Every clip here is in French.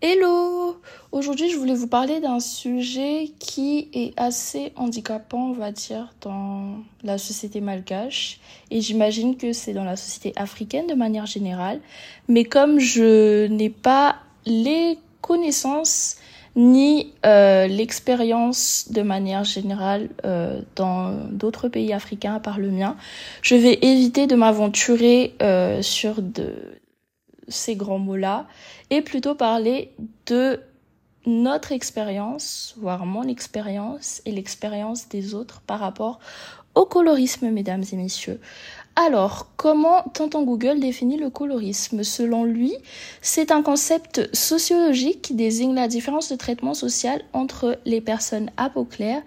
Hello Aujourd'hui, je voulais vous parler d'un sujet qui est assez handicapant, on va dire, dans la société malgache. Et j'imagine que c'est dans la société africaine de manière générale. Mais comme je n'ai pas les connaissances ni euh, l'expérience de manière générale euh, dans d'autres pays africains à part le mien, je vais éviter de m'aventurer euh, sur de ces grands mots-là et plutôt parler de notre expérience, voire mon expérience et l'expérience des autres par rapport au colorisme, mesdames et messieurs. Alors, comment Tonton Google définit le colorisme? Selon lui, c'est un concept sociologique qui désigne la différence de traitement social entre les personnes à peau claire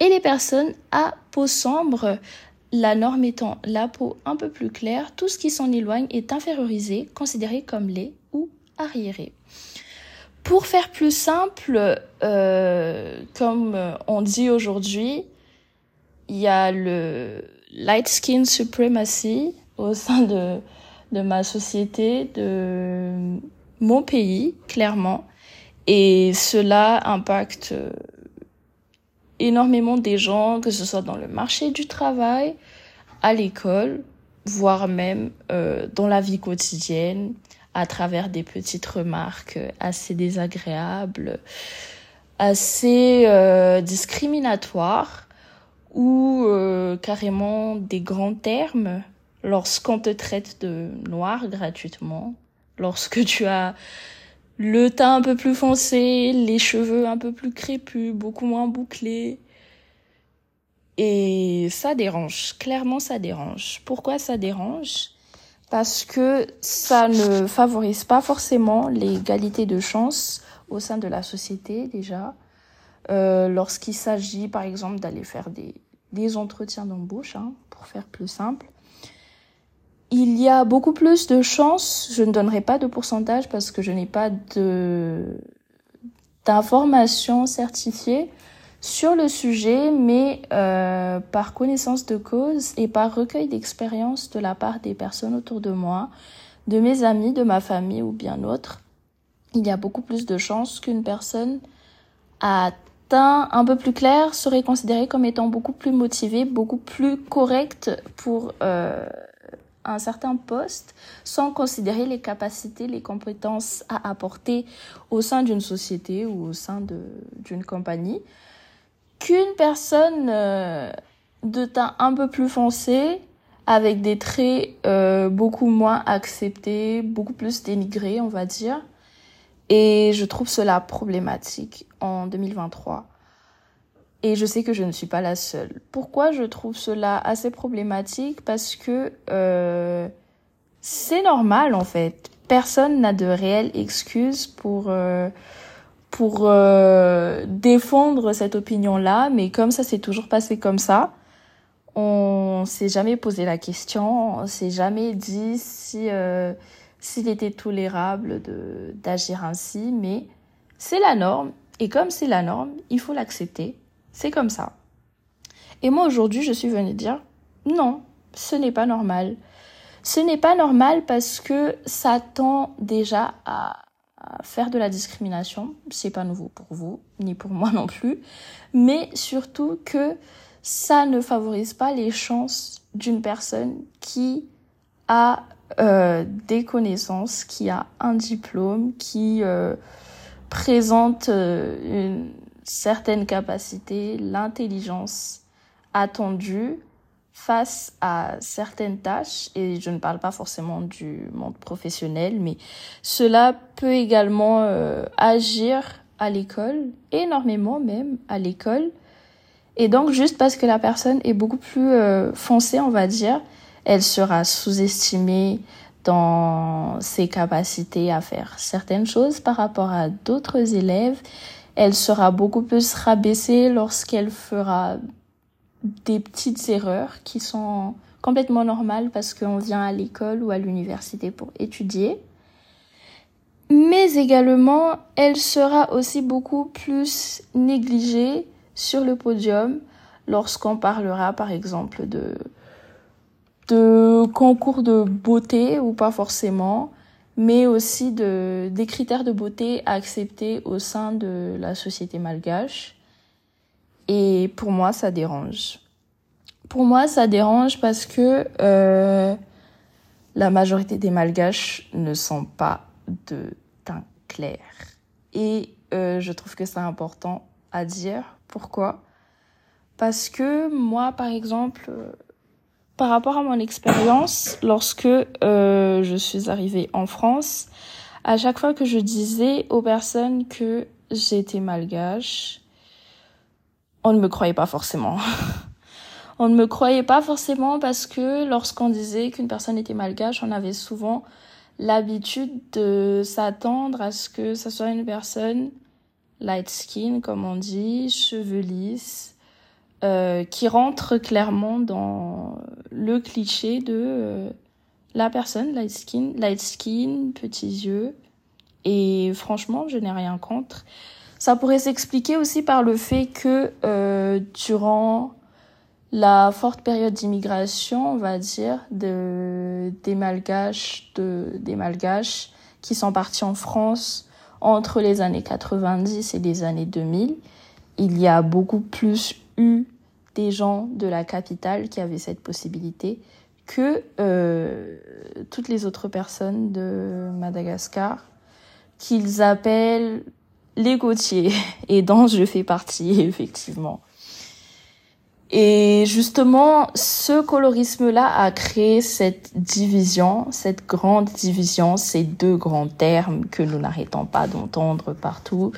et les personnes à peau sombre. La norme étant la peau un peu plus claire, tout ce qui s'en éloigne est infériorisé, considéré comme laid ou arriéré. Pour faire plus simple, euh, comme on dit aujourd'hui, il y a le light skin supremacy au sein de, de ma société, de mon pays, clairement. Et cela impacte énormément des gens, que ce soit dans le marché du travail, à l'école, voire même euh, dans la vie quotidienne, à travers des petites remarques assez désagréables, assez euh, discriminatoires ou euh, carrément des grands termes lorsqu'on te traite de noir gratuitement, lorsque tu as le teint un peu plus foncé, les cheveux un peu plus crépus, beaucoup moins bouclés. Et ça dérange, clairement ça dérange. Pourquoi ça dérange? Parce que ça ne favorise pas forcément l'égalité de chance au sein de la société déjà. Euh, lorsqu'il s'agit par exemple d'aller faire des, des entretiens d'embauche, hein, pour faire plus simple. Il y a beaucoup plus de chances, je ne donnerai pas de pourcentage parce que je n'ai pas de d'informations certifiées sur le sujet, mais euh, par connaissance de cause et par recueil d'expérience de la part des personnes autour de moi, de mes amis, de ma famille ou bien autres, il y a beaucoup plus de chances qu'une personne a teint un peu plus clair serait considéré comme étant beaucoup plus motivé, beaucoup plus correct pour euh, un certain poste, sans considérer les capacités, les compétences à apporter au sein d'une société ou au sein d'une compagnie, qu'une personne euh, de teint un peu plus foncé, avec des traits euh, beaucoup moins acceptés, beaucoup plus dénigrés, on va dire, et je trouve cela problématique en 2023. Et je sais que je ne suis pas la seule. Pourquoi je trouve cela assez problématique? Parce que euh, c'est normal en fait. Personne n'a de réelle excuse pour euh, pour euh, défendre cette opinion-là, mais comme ça s'est toujours passé comme ça, on s'est jamais posé la question, on s'est jamais dit si euh, s'il était tolérable d'agir ainsi, mais c'est la norme et comme c'est la norme, il faut l'accepter. C'est comme ça. Et moi aujourd'hui, je suis venue dire non, ce n'est pas normal. Ce n'est pas normal parce que ça tend déjà à, faire de la discrimination. C'est pas nouveau pour vous, ni pour moi non plus. Mais surtout que ça ne favorise pas les chances d'une personne qui a euh, des connaissances, qui a un diplôme, qui euh, présente euh, une certaine capacité, l'intelligence attendue face à certaines tâches, et je ne parle pas forcément du monde professionnel, mais cela peut également agir à l'école, énormément même à l'école. Et donc juste parce que la personne est beaucoup plus foncée, on va dire, elle sera sous-estimée dans ses capacités à faire certaines choses par rapport à d'autres élèves. Elle sera beaucoup plus rabaissée lorsqu'elle fera des petites erreurs qui sont complètement normales parce qu'on vient à l'école ou à l'université pour étudier. mais également elle sera aussi beaucoup plus négligée sur le podium lorsqu'on parlera par exemple de de concours de beauté ou pas forcément, mais aussi de des critères de beauté acceptés au sein de la société malgache. Et pour moi, ça dérange. Pour moi, ça dérange parce que euh, la majorité des malgaches ne sont pas de teint clair. Et euh, je trouve que c'est important à dire. Pourquoi? Parce que moi, par exemple, par rapport à mon expérience, lorsque euh, je suis arrivée en France, à chaque fois que je disais aux personnes que j'étais malgache, on ne me croyait pas forcément. on ne me croyait pas forcément parce que lorsqu'on disait qu'une personne était malgache, on avait souvent l'habitude de s'attendre à ce que ça soit une personne light skin, comme on dit, cheveux lisses, euh, qui rentre clairement dans le cliché de euh, la personne light skin, light skin, petits yeux. Et franchement, je n'ai rien contre. Ça pourrait s'expliquer aussi par le fait que euh, durant la forte période d'immigration, on va dire, de, des malgaches, de, des malgaches qui sont partis en France entre les années 90 et les années 2000, il y a beaucoup plus eu des gens de la capitale qui avaient cette possibilité que euh, toutes les autres personnes de Madagascar qu'ils appellent les côtiers et dont je fais partie effectivement. Et justement, ce colorisme-là a créé cette division, cette grande division, ces deux grands termes que nous n'arrêtons pas d'entendre partout.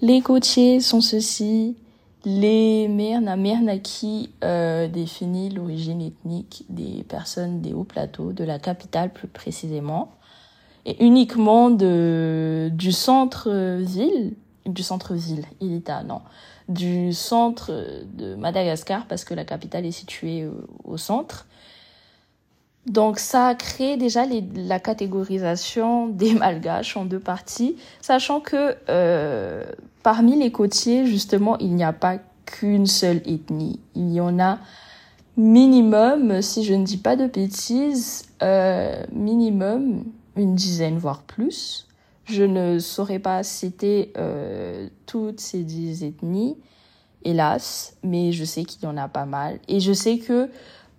Les côtiers sont ceci, les Merna, Merna qui euh, définit l'origine ethnique des personnes des hauts plateaux, de la capitale plus précisément, et uniquement de, du centre-ville, du centre-ville, Ilita, non, du centre de Madagascar, parce que la capitale est située euh, au centre. Donc ça a créé déjà la catégorisation des malgaches en deux parties, sachant que euh, parmi les côtiers, justement, il n'y a pas qu'une seule ethnie. Il y en a minimum, si je ne dis pas de bêtises, euh, minimum une dizaine, voire plus. Je ne saurais pas citer euh, toutes ces dix ethnies, hélas, mais je sais qu'il y en a pas mal. Et je sais que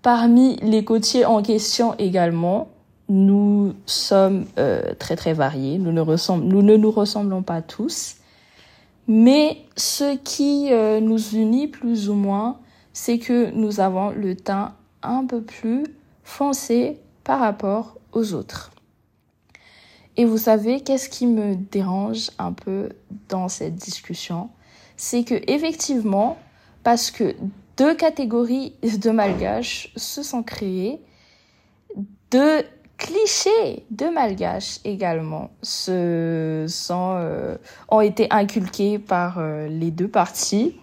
Parmi les côtiers en question également, nous sommes euh, très très variés. Nous ne, nous ressemblons pas tous. Mais ce qui euh, nous unit plus ou moins, c'est que nous avons le teint un peu plus foncé par rapport aux autres. Et vous savez, qu'est-ce qui me dérange un peu dans cette discussion? C'est que effectivement, parce que deux catégories de malgaches se sont créées, deux clichés de malgaches également se sont euh, ont été inculqués par euh, les deux parties.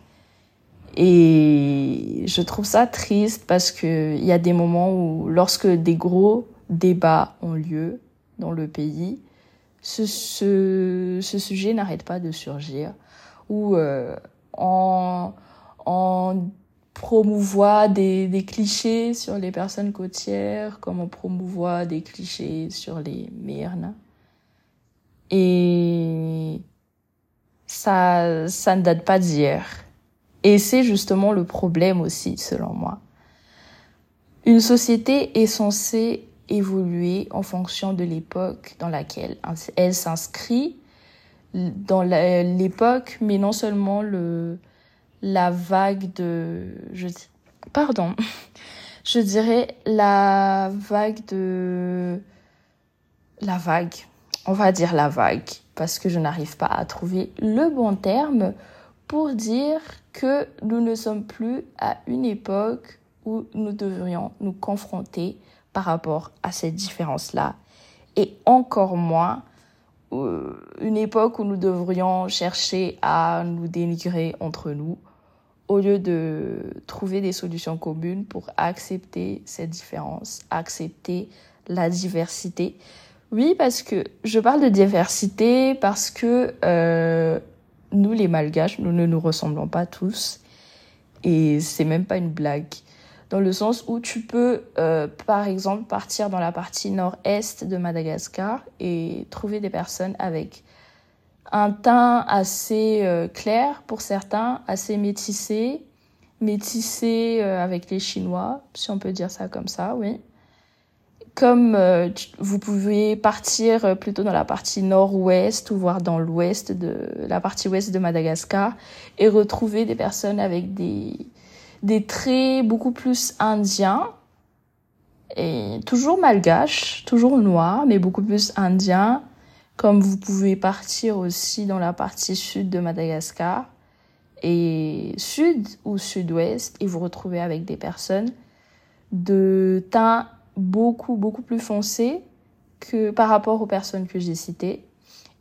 Et je trouve ça triste parce que il y a des moments où lorsque des gros débats ont lieu dans le pays ce, ce, ce sujet n'arrête pas de surgir. Ou euh, en en promouvoir des, des clichés sur les personnes côtières, comme on promouvoit des clichés sur les Myrnes. Et ça, ça ne date pas d'hier. Et c'est justement le problème aussi, selon moi. Une société est censée évoluer en fonction de l'époque dans laquelle elle s'inscrit, dans l'époque, mais non seulement le, la vague de... Je, pardon. Je dirais la vague de... La vague. On va dire la vague. Parce que je n'arrive pas à trouver le bon terme pour dire que nous ne sommes plus à une époque où nous devrions nous confronter par rapport à cette différence-là. Et encore moins euh, une époque où nous devrions chercher à nous dénigrer entre nous au lieu de trouver des solutions communes pour accepter cette différence, accepter la diversité. Oui, parce que je parle de diversité parce que euh, nous, les Malgaches, nous ne nous ressemblons pas tous. Et c'est même pas une blague. Dans le sens où tu peux, euh, par exemple, partir dans la partie nord-est de Madagascar et trouver des personnes avec un teint assez euh, clair pour certains, assez métissé, métissé euh, avec les Chinois, si on peut dire ça comme ça, oui. Comme euh, vous pouvez partir plutôt dans la partie nord-ouest ou voir dans l'ouest de la partie ouest de Madagascar et retrouver des personnes avec des, des traits beaucoup plus indiens et toujours malgaches, toujours noirs, mais beaucoup plus indiens comme vous pouvez partir aussi dans la partie sud de Madagascar et sud ou sud-ouest et vous retrouver avec des personnes de teint beaucoup beaucoup plus foncé que par rapport aux personnes que j'ai citées.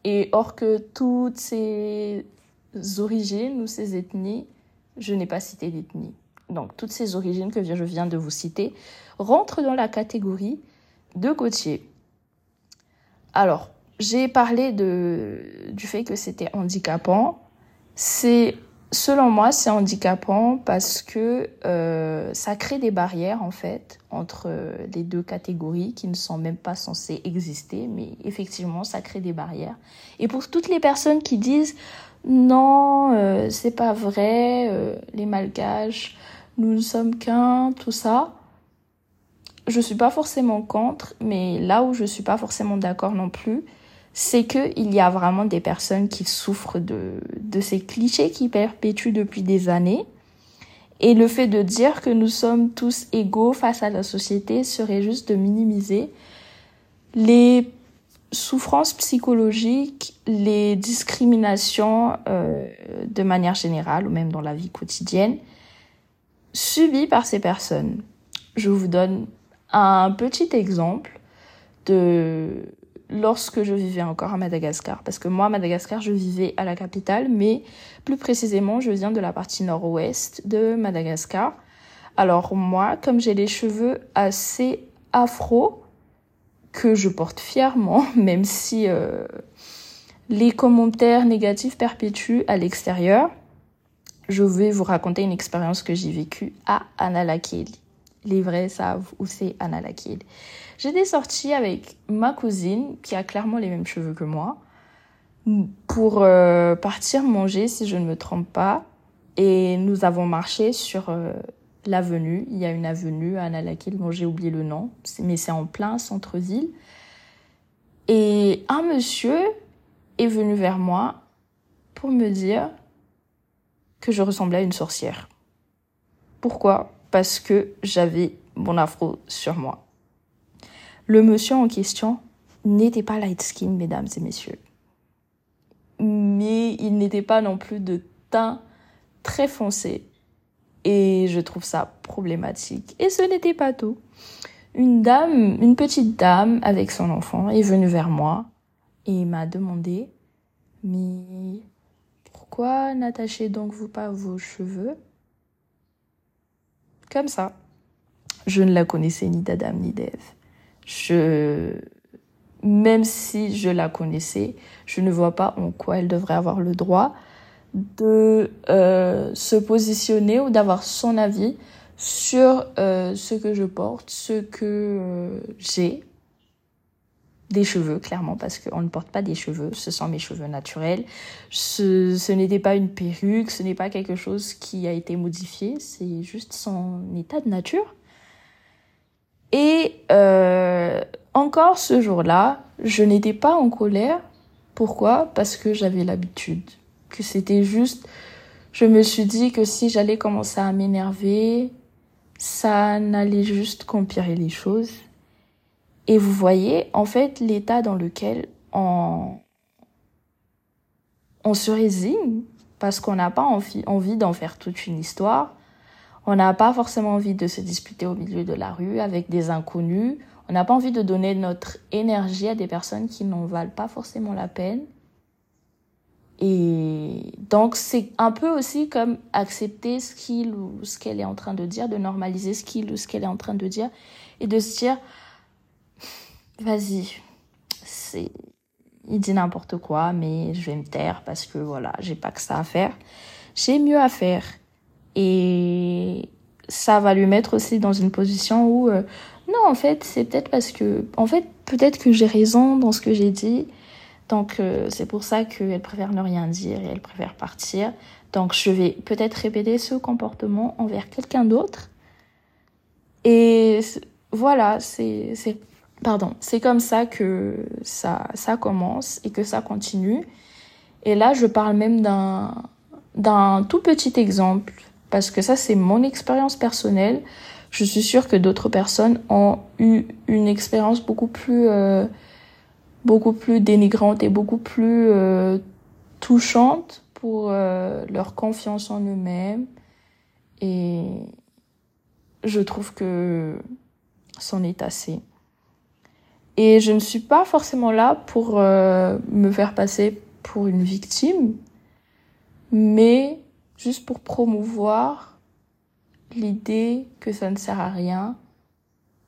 Et or que toutes ces origines ou ces ethnies, je n'ai pas cité d'ethnie. Donc toutes ces origines que je viens de vous citer rentrent dans la catégorie de côtier. Alors, j'ai parlé de, du fait que c'était handicapant. C'est, selon moi, c'est handicapant parce que euh, ça crée des barrières, en fait, entre les deux catégories qui ne sont même pas censées exister, mais effectivement, ça crée des barrières. Et pour toutes les personnes qui disent non, euh, c'est pas vrai, euh, les malgaches, nous ne sommes qu'un, tout ça, je suis pas forcément contre, mais là où je suis pas forcément d'accord non plus, c'est qu'il y a vraiment des personnes qui souffrent de, de ces clichés qui perpétuent depuis des années. Et le fait de dire que nous sommes tous égaux face à la société serait juste de minimiser les souffrances psychologiques, les discriminations euh, de manière générale ou même dans la vie quotidienne subies par ces personnes. Je vous donne un petit exemple de lorsque je vivais encore à Madagascar. Parce que moi, à Madagascar, je vivais à la capitale, mais plus précisément, je viens de la partie nord-ouest de Madagascar. Alors moi, comme j'ai les cheveux assez afro, que je porte fièrement, même si euh, les commentaires négatifs perpétuent à l'extérieur, je vais vous raconter une expérience que j'ai vécue à Analakeli. Les vrais savent où c'est Analakeli. J'étais sortie avec ma cousine, qui a clairement les mêmes cheveux que moi, pour euh, partir manger, si je ne me trompe pas. Et nous avons marché sur euh, l'avenue. Il y a une avenue à Nalakil, dont j'ai oublié le nom, mais c'est en plein centre-ville. Et un monsieur est venu vers moi pour me dire que je ressemblais à une sorcière. Pourquoi? Parce que j'avais mon afro sur moi. Le monsieur en question n'était pas light skin, mesdames et messieurs. Mais il n'était pas non plus de teint très foncé. Et je trouve ça problématique. Et ce n'était pas tout. Une dame, une petite dame avec son enfant est venue vers moi et m'a demandé, mais pourquoi n'attachez donc vous pas vos cheveux? Comme ça. Je ne la connaissais ni d'Adam ni d'Ève je, même si je la connaissais, je ne vois pas en quoi elle devrait avoir le droit de euh, se positionner ou d'avoir son avis sur euh, ce que je porte, ce que euh, j'ai. Des cheveux, clairement, parce qu'on ne porte pas des cheveux, ce sont mes cheveux naturels. Ce, n'était pas une perruque, ce n'est pas quelque chose qui a été modifié, c'est juste son état de nature. Et euh, encore ce jour-là, je n'étais pas en colère. Pourquoi? Parce que j'avais l'habitude. Que c'était juste... Je me suis dit que si j'allais commencer à m'énerver, ça n'allait juste qu'empirer les choses. Et vous voyez, en fait, l'état dans lequel on, se résigne parce qu'on n'a pas envie, envie d'en faire toute une histoire. On n'a pas forcément envie de se disputer au milieu de la rue avec des inconnus. On n'a pas envie de donner notre énergie à des personnes qui n'en valent pas forcément la peine. Et donc c'est un peu aussi comme accepter ce qu'il ou ce qu'elle est en train de dire, de normaliser ce qu'il ou ce qu'elle est en train de dire et de se dire vas-y, c'est il dit n'importe quoi, mais je vais me taire parce que voilà, j'ai pas que ça à faire. J'ai mieux à faire. Et ça va lui mettre aussi dans une position où, euh, non, en fait, c'est peut-être parce que, en fait, peut-être que j'ai raison dans ce que j'ai dit. Donc, euh, c'est pour ça qu'elle préfère ne rien dire et elle préfère partir. Donc, je vais peut-être répéter ce comportement envers quelqu'un d'autre. Et voilà, c'est, c'est Pardon, c'est comme ça que ça, ça commence et que ça continue. Et là, je parle même d'un, d'un tout petit exemple, parce que ça, c'est mon expérience personnelle. Je suis sûre que d'autres personnes ont eu une expérience beaucoup plus, euh, beaucoup plus dénigrante et beaucoup plus euh, touchante pour euh, leur confiance en eux-mêmes. Et je trouve que c'en est assez. Et je ne suis pas forcément là pour euh, me faire passer pour une victime, mais juste pour promouvoir l'idée que ça ne sert à rien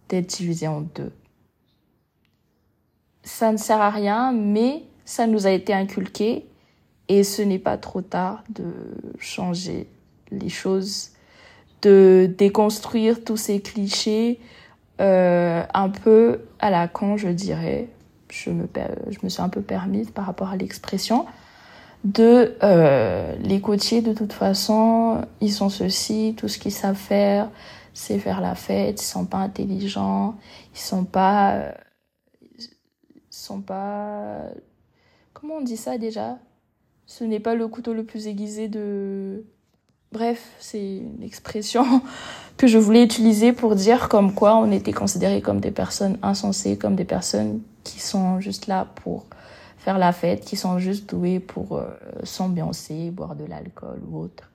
d'être divisé en deux. Ça ne sert à rien, mais ça nous a été inculqué et ce n'est pas trop tard de changer les choses, de déconstruire tous ces clichés, euh, un peu à la con, je dirais. Je me, je me suis un peu permise par rapport à l'expression de euh, les côtiers de toute façon ils sont ceci tout ce qu'ils savent faire c'est faire la fête ils sont pas intelligents ils sont pas ils sont pas comment on dit ça déjà? Ce n'est pas le couteau le plus aiguisé de Bref, c'est une expression que je voulais utiliser pour dire comme quoi on était considérés comme des personnes insensées, comme des personnes qui sont juste là pour faire la fête, qui sont juste douées pour euh, s'ambiancer, boire de l'alcool ou autre.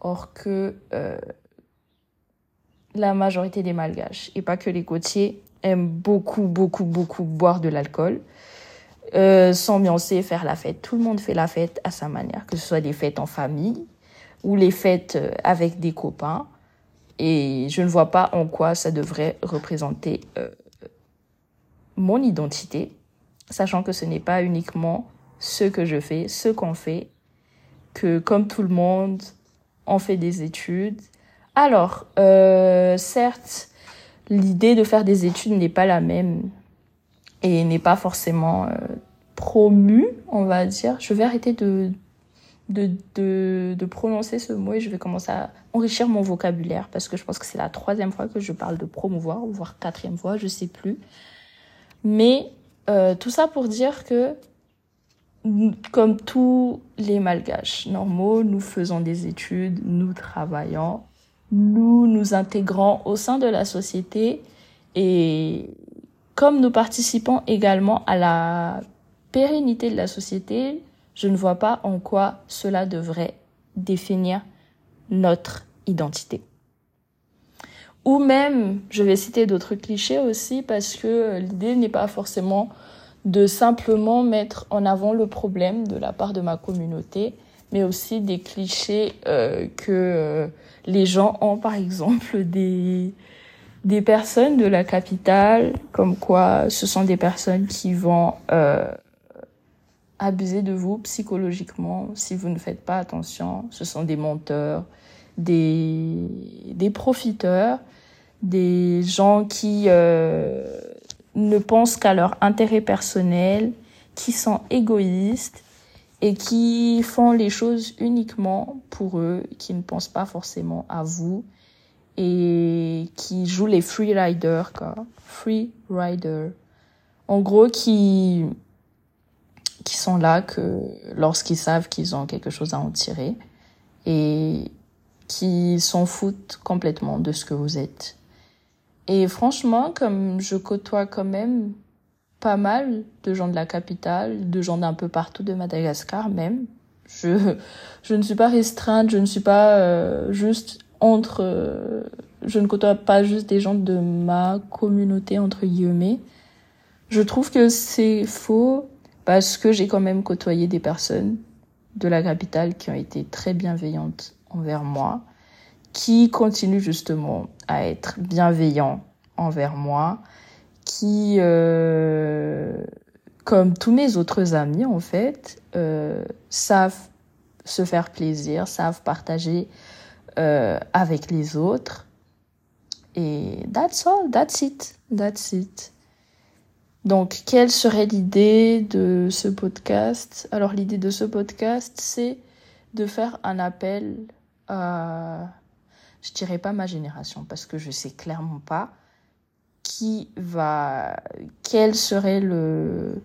Or que euh, la majorité des malgaches, et pas que les côtiers, aiment beaucoup, beaucoup, beaucoup boire de l'alcool, euh, s'ambiancer, faire la fête. Tout le monde fait la fête à sa manière, que ce soit des fêtes en famille, ou les fêtes euh, avec des copains. Et je ne vois pas en quoi ça devrait représenter euh, mon identité, sachant que ce n'est pas uniquement ce que je fais, ce qu'on fait, que comme tout le monde, on fait des études. Alors, euh, certes, l'idée de faire des études n'est pas la même et n'est pas forcément euh, promue, on va dire. Je vais arrêter de de, de, de, prononcer ce mot et je vais commencer à enrichir mon vocabulaire parce que je pense que c'est la troisième fois que je parle de promouvoir, voire quatrième fois, je sais plus. Mais euh, tout ça pour dire que comme tous les malgaches normaux, nous faisons des études, nous travaillons, nous nous intégrons au sein de la société et comme nous participons également à la pérennité de la société, je ne vois pas en quoi cela devrait définir notre identité. Ou même, je vais citer d'autres clichés aussi parce que l'idée n'est pas forcément de simplement mettre en avant le problème de la part de ma communauté, mais aussi des clichés euh, que euh, les gens ont, par exemple, des, des personnes de la capitale, comme quoi ce sont des personnes qui vont euh, abuser de vous psychologiquement si vous ne faites pas attention. Ce sont des menteurs, des, des profiteurs, des gens qui euh, ne pensent qu'à leur intérêt personnel, qui sont égoïstes et qui font les choses uniquement pour eux, qui ne pensent pas forcément à vous et qui jouent les free riders, quoi. Free rider. En gros, qui qui sont là que lorsqu'ils savent qu'ils ont quelque chose à en tirer et qui s'en foutent complètement de ce que vous êtes. Et franchement, comme je côtoie quand même pas mal de gens de la capitale, de gens d'un peu partout de Madagascar même, je, je ne suis pas restreinte, je ne suis pas euh, juste entre... Euh, je ne côtoie pas juste des gens de ma communauté, entre guillemets. Je trouve que c'est faux parce que j'ai quand même côtoyé des personnes de la capitale qui ont été très bienveillantes envers moi, qui continuent justement à être bienveillants envers moi, qui, euh, comme tous mes autres amis en fait, euh, savent se faire plaisir, savent partager euh, avec les autres. Et that's all, that's it, that's it. Donc, quelle serait l'idée de ce podcast? Alors, l'idée de ce podcast, c'est de faire un appel à, je dirais pas ma génération, parce que je sais clairement pas qui va, quel serait le,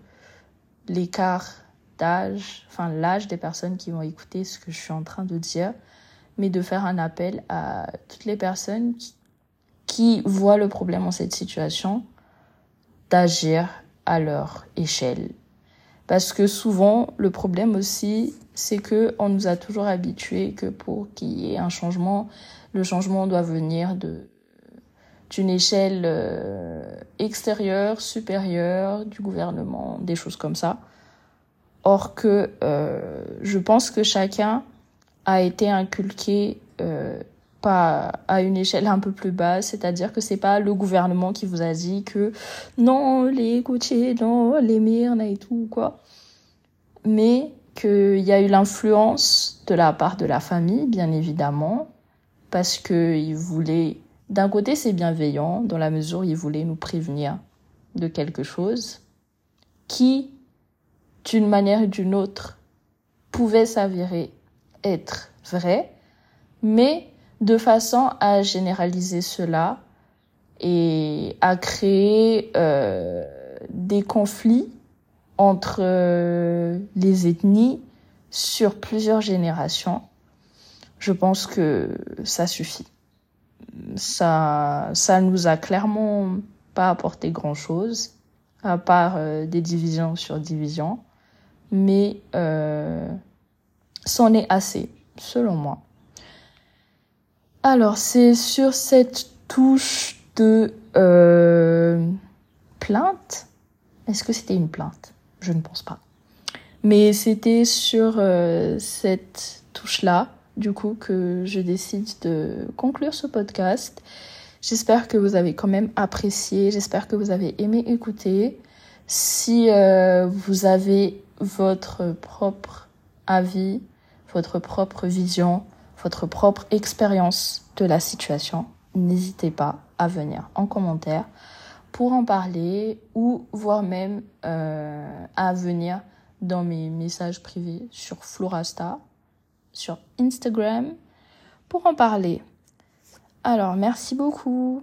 l'écart d'âge, enfin l'âge des personnes qui vont écouter ce que je suis en train de dire, mais de faire un appel à toutes les personnes qui, qui voient le problème en cette situation, d'agir à leur échelle. Parce que souvent, le problème aussi, c'est que on nous a toujours habitués que pour qu'il y ait un changement, le changement doit venir de d'une échelle euh, extérieure, supérieure, du gouvernement, des choses comme ça. Or que euh, je pense que chacun a été inculqué euh, pas à une échelle un peu plus basse, c'est-à-dire que c'est pas le gouvernement qui vous a dit que non les côtiers, non les myrnes et tout quoi, mais qu'il y a eu l'influence de la part de la famille, bien évidemment, parce que il voulait d'un côté, c'est bienveillant dans la mesure où il voulait nous prévenir de quelque chose qui, d'une manière ou d'une autre, pouvait s'avérer être vrai, mais de façon à généraliser cela et à créer euh, des conflits entre euh, les ethnies sur plusieurs générations. Je pense que ça suffit ça, ça nous a clairement pas apporté grand chose, à part euh, des divisions sur divisions. Mais euh, c'en est assez, selon moi. Alors, c'est sur cette touche de euh, plainte. Est-ce que c'était une plainte? Je ne pense pas. Mais c'était sur euh, cette touche-là du coup que je décide de conclure ce podcast. J'espère que vous avez quand même apprécié, j'espère que vous avez aimé écouter. Si euh, vous avez votre propre avis, votre propre vision, votre propre expérience de la situation, n'hésitez pas à venir en commentaire pour en parler ou voire même euh, à venir dans mes messages privés sur Florasta sur Instagram pour en parler. Alors, merci beaucoup.